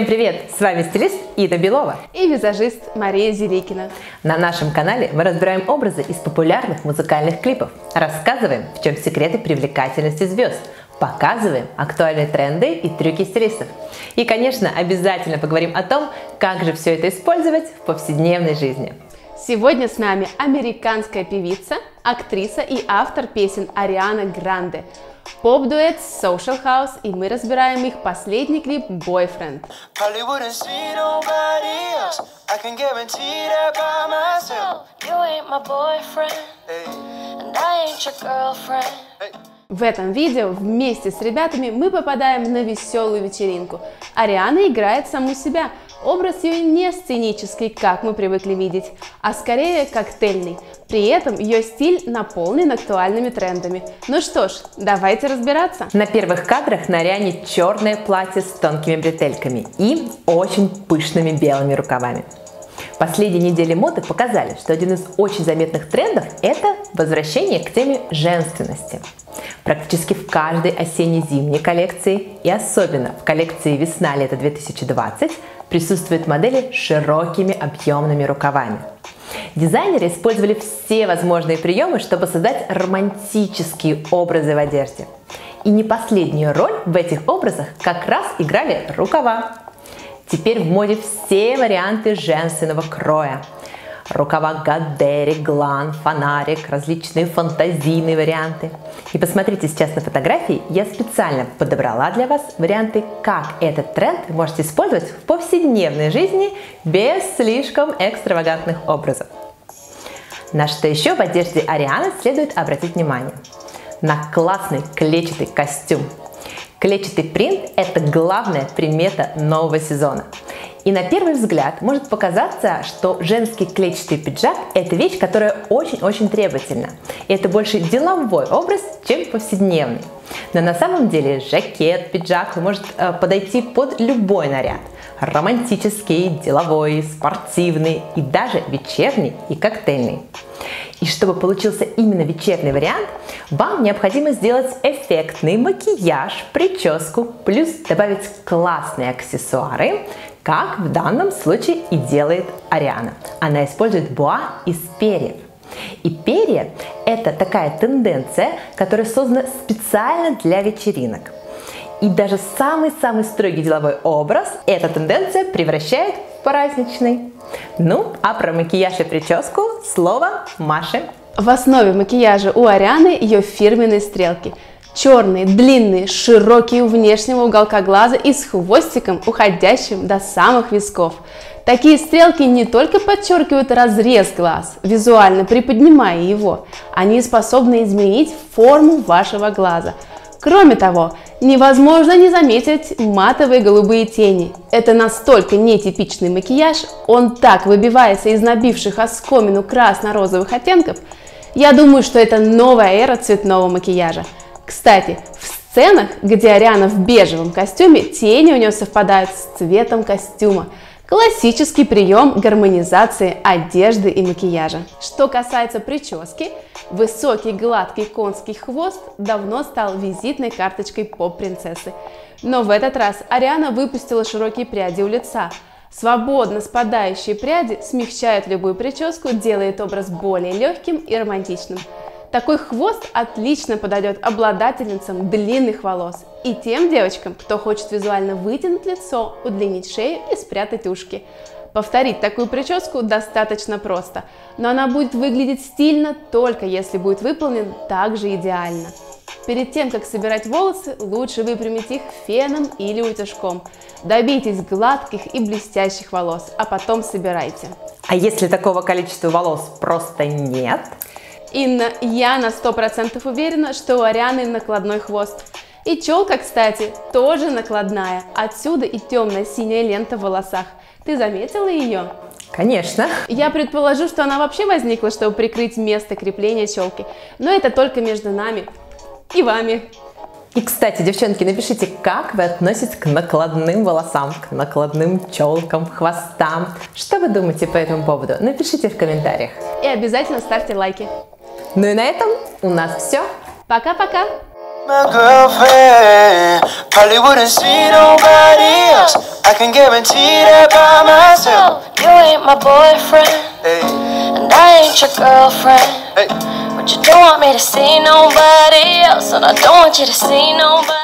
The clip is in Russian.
Всем привет! С вами стилист Ида Белова и визажист Мария Зеликина. На нашем канале мы разбираем образы из популярных музыкальных клипов, рассказываем, в чем секреты привлекательности звезд, показываем актуальные тренды и трюки стилистов. И, конечно, обязательно поговорим о том, как же все это использовать в повседневной жизни. Сегодня с нами американская певица, актриса и автор песен Ариана Гранде – Поп-дуэт Social House, и мы разбираем их последний клип Boyfriend. В этом видео вместе с ребятами мы попадаем на веселую вечеринку. Ариана играет саму себя, Образ ее не сценический, как мы привыкли видеть, а скорее коктейльный. При этом ее стиль наполнен актуальными трендами. Ну что ж, давайте разбираться. На первых кадрах на Ариане черное платье с тонкими бретельками и очень пышными белыми рукавами. Последние недели моды показали, что один из очень заметных трендов – это возвращение к теме женственности. Практически в каждой осенне-зимней коллекции и особенно в коллекции весна-лето 2020 присутствуют модели с широкими объемными рукавами. Дизайнеры использовали все возможные приемы, чтобы создать романтические образы в одежде. И не последнюю роль в этих образах как раз играли рукава. Теперь в моде все варианты женственного кроя – рукава Гадери, Глан, фонарик, различные фантазийные варианты. И посмотрите сейчас на фотографии, я специально подобрала для вас варианты, как этот тренд вы можете использовать в повседневной жизни без слишком экстравагантных образов. На что еще в одежде Арианы следует обратить внимание? На классный клетчатый костюм. Клетчатый принт – это главная примета нового сезона. И на первый взгляд может показаться, что женский клетчатый пиджак – это вещь, которая очень-очень требовательна. И это больше деловой образ, чем повседневный. Но на самом деле жакет, пиджак может э, подойти под любой наряд. Романтический, деловой, спортивный и даже вечерний и коктейльный. И чтобы получился именно вечерний вариант, вам необходимо сделать эффектный макияж, прическу, плюс добавить классные аксессуары, как в данном случае и делает Ариана. Она использует буа из перьев. И перья – это такая тенденция, которая создана специально для вечеринок. И даже самый-самый строгий деловой образ эта тенденция превращает в праздничный. Ну, а про макияж и прическу слово Маше. В основе макияжа у Арианы ее фирменные стрелки – Черные, длинные, широкие у внешнего уголка глаза и с хвостиком, уходящим до самых висков. Такие стрелки не только подчеркивают разрез глаз, визуально приподнимая его, они способны изменить форму вашего глаза. Кроме того, невозможно не заметить матовые голубые тени. Это настолько нетипичный макияж, он так выбивается из набивших оскомину красно-розовых оттенков. Я думаю, что это новая эра цветного макияжа. Кстати, в сценах, где Ариана в бежевом костюме, тени у нее совпадают с цветом костюма. Классический прием гармонизации одежды и макияжа. Что касается прически, высокий гладкий конский хвост давно стал визитной карточкой поп-принцессы. Но в этот раз Ариана выпустила широкие пряди у лица. Свободно спадающие пряди смягчают любую прическу, делает образ более легким и романтичным. Такой хвост отлично подойдет обладательницам длинных волос и тем девочкам, кто хочет визуально вытянуть лицо, удлинить шею и спрятать ушки. Повторить такую прическу достаточно просто, но она будет выглядеть стильно только если будет выполнен также идеально. Перед тем, как собирать волосы, лучше выпрямить их феном или утюжком. Добейтесь гладких и блестящих волос, а потом собирайте. А если такого количества волос просто нет? Инна, я на 100% уверена, что у Арианы накладной хвост. И челка, кстати, тоже накладная. Отсюда и темная синяя лента в волосах. Ты заметила ее? Конечно. Я предположу, что она вообще возникла, чтобы прикрыть место крепления челки. Но это только между нами и вами. И, кстати, девчонки, напишите, как вы относитесь к накладным волосам, к накладным челкам, хвостам. Что вы думаете по этому поводу? Напишите в комментариях. И обязательно ставьте лайки. Ну и на этом у нас все. Пока-пока. I can guarantee that by myself. You ain't my boyfriend, Hey, and I ain't your girlfriend. hey. But you don't want me to see nobody else, and I don't want you to see nobody.